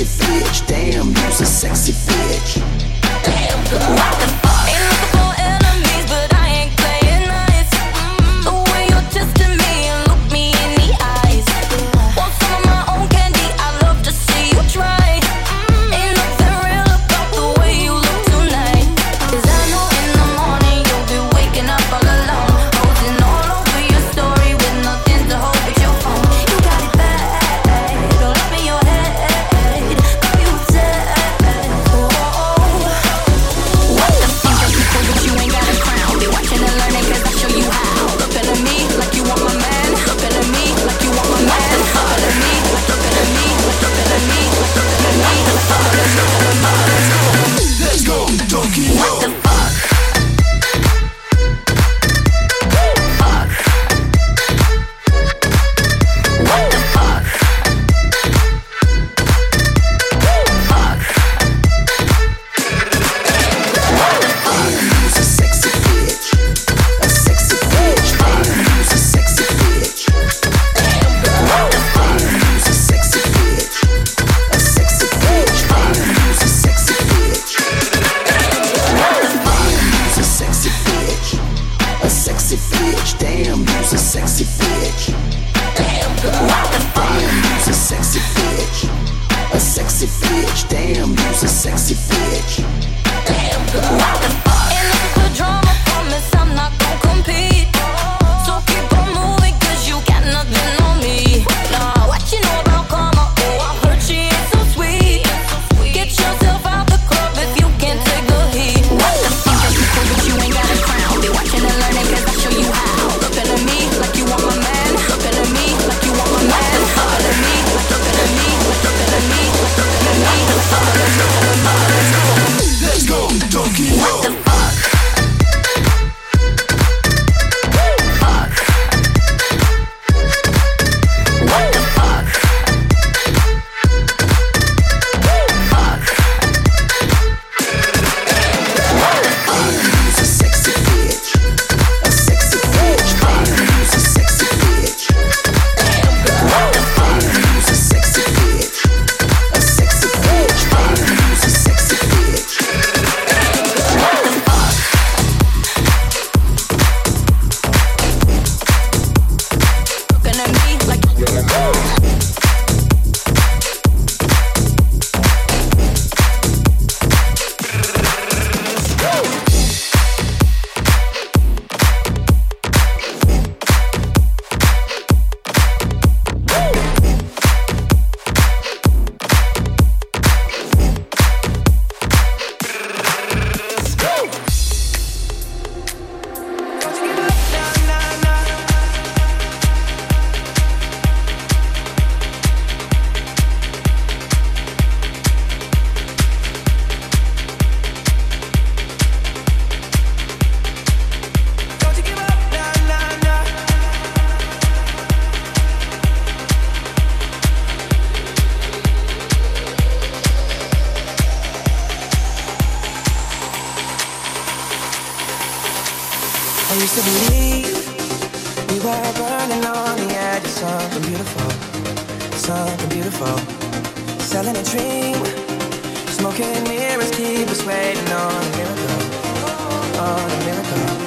sexy bitch. Damn, you's a sexy bitch. something beautiful, something beautiful. Selling a dream, smoking mirrors keep us waiting on a miracle, on a miracle.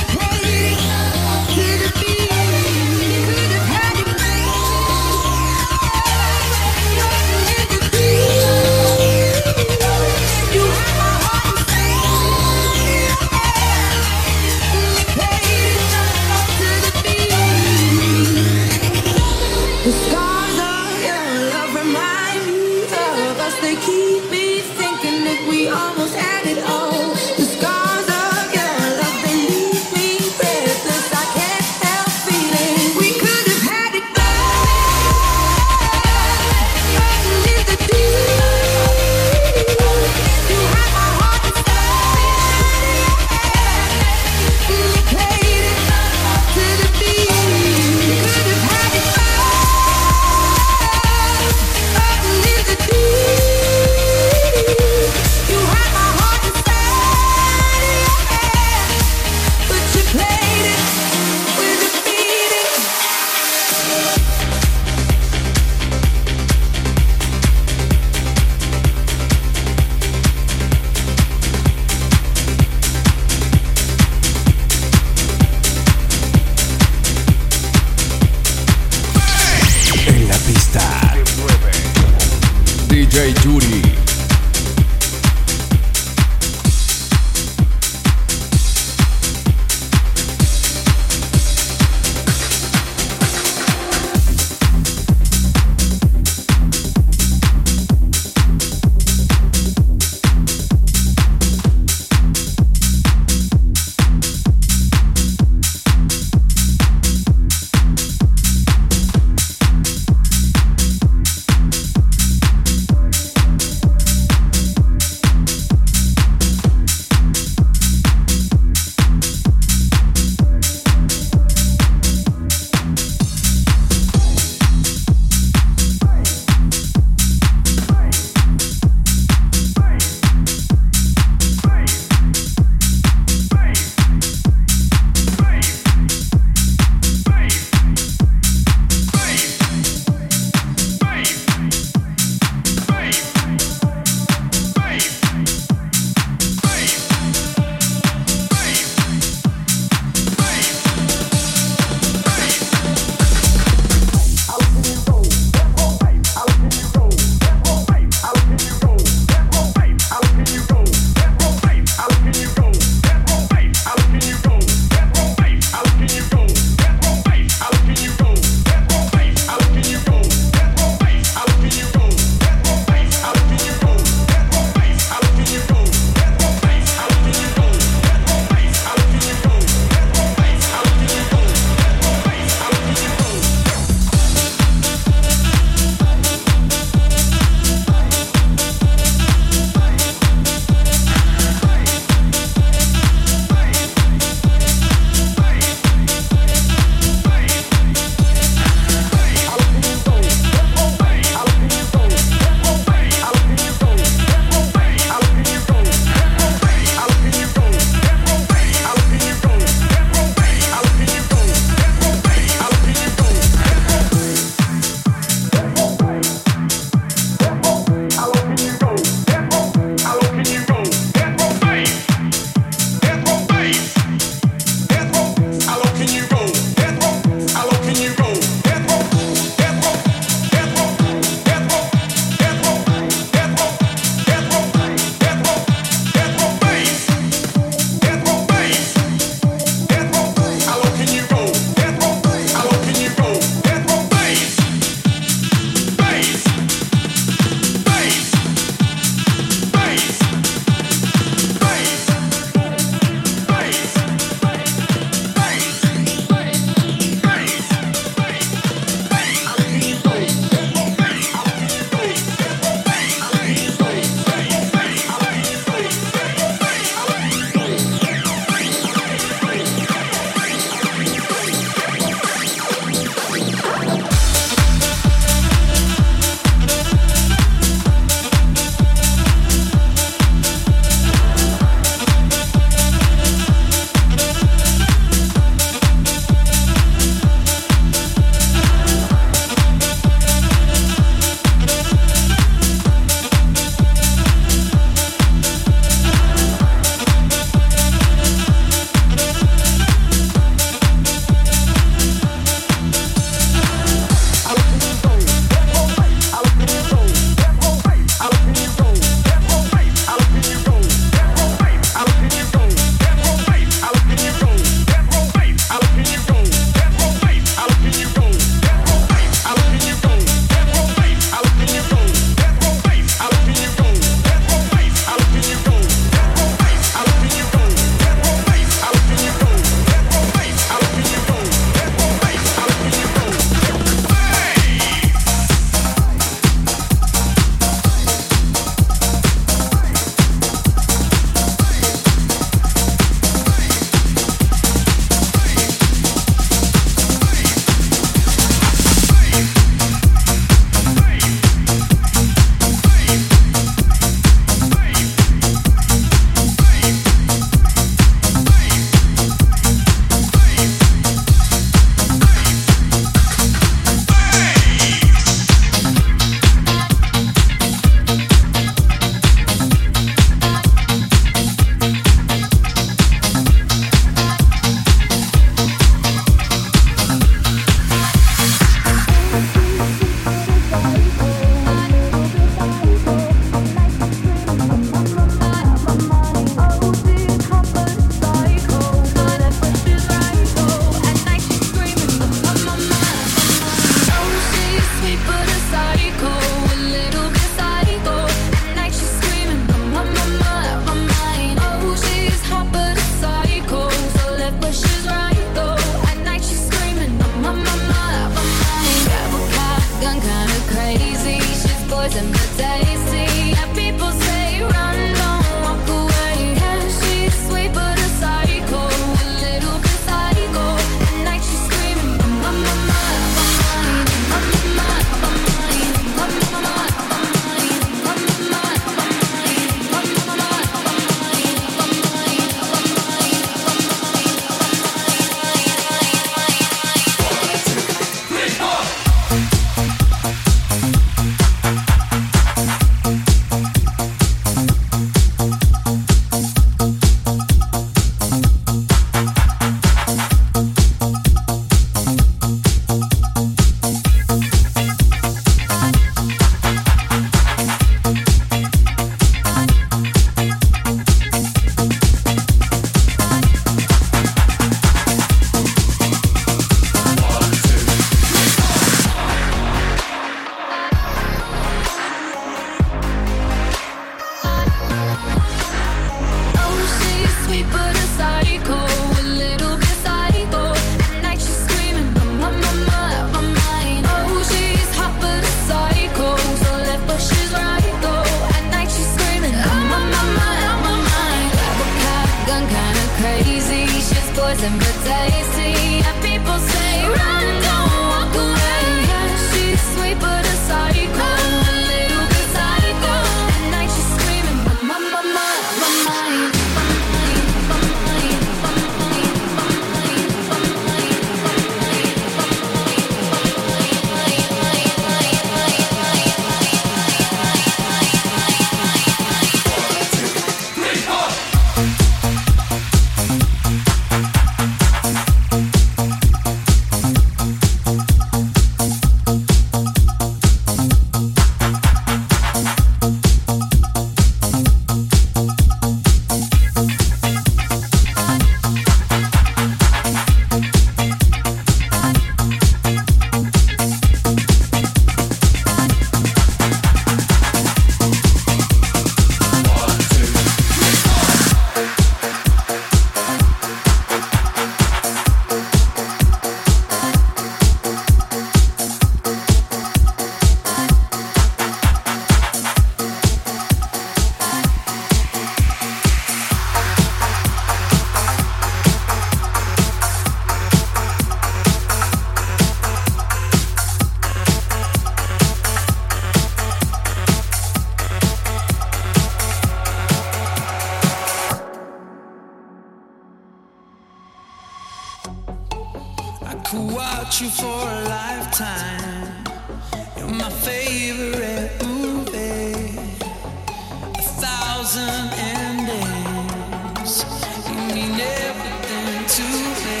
thousand endings. You mean everything to me.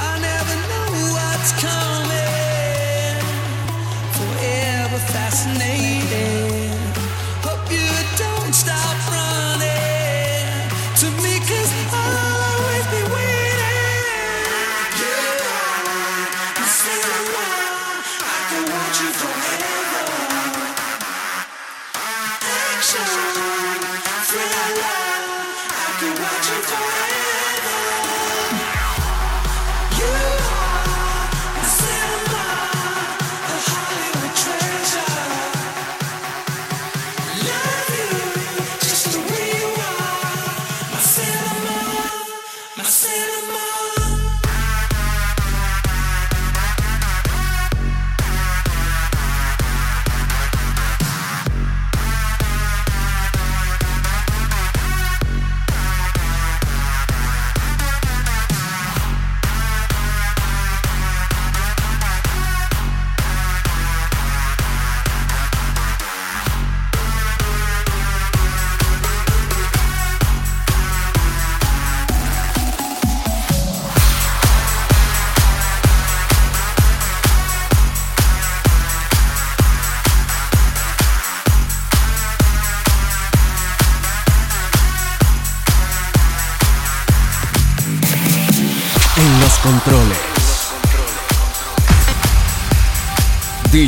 I never know what's coming. Forever fascinating.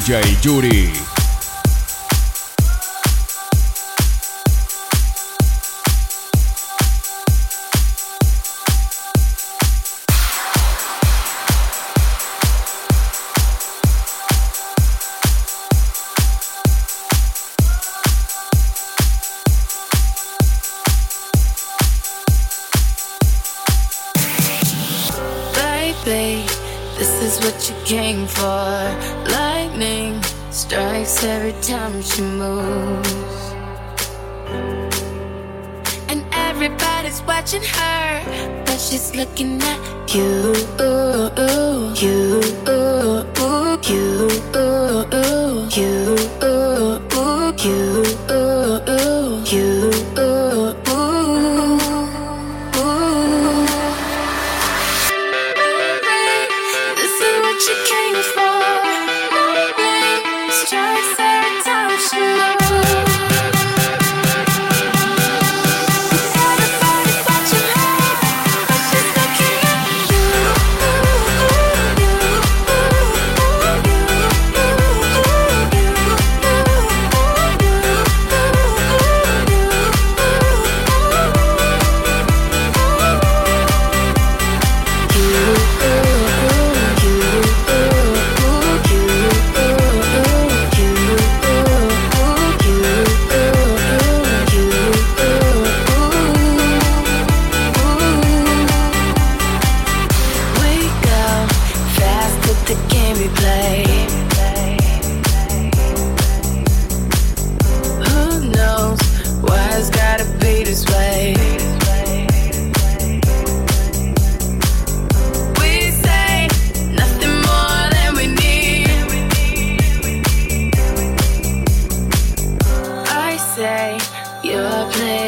DJ Yuri. looking at you.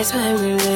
place where we live.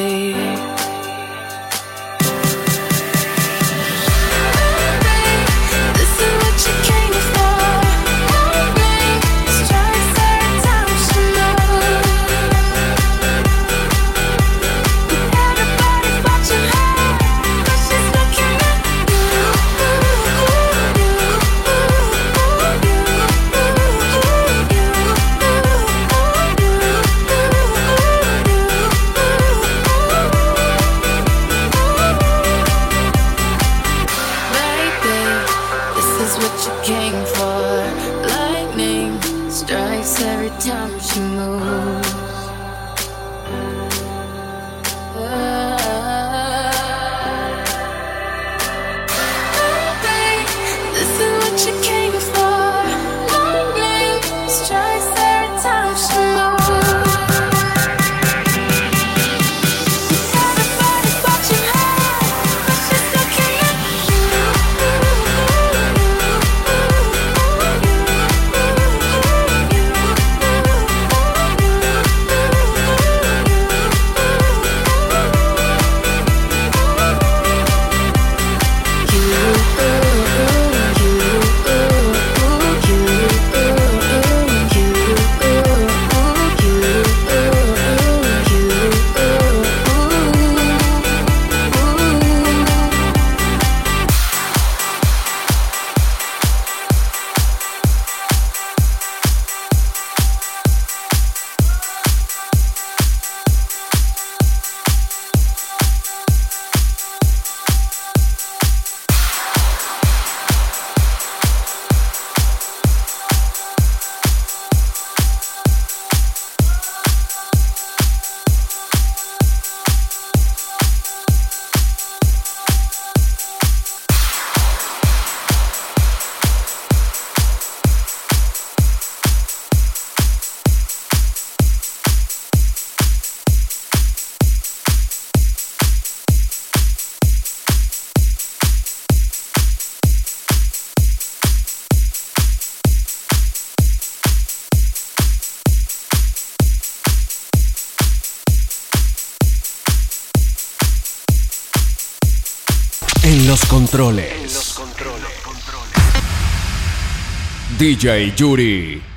DJ Yuri.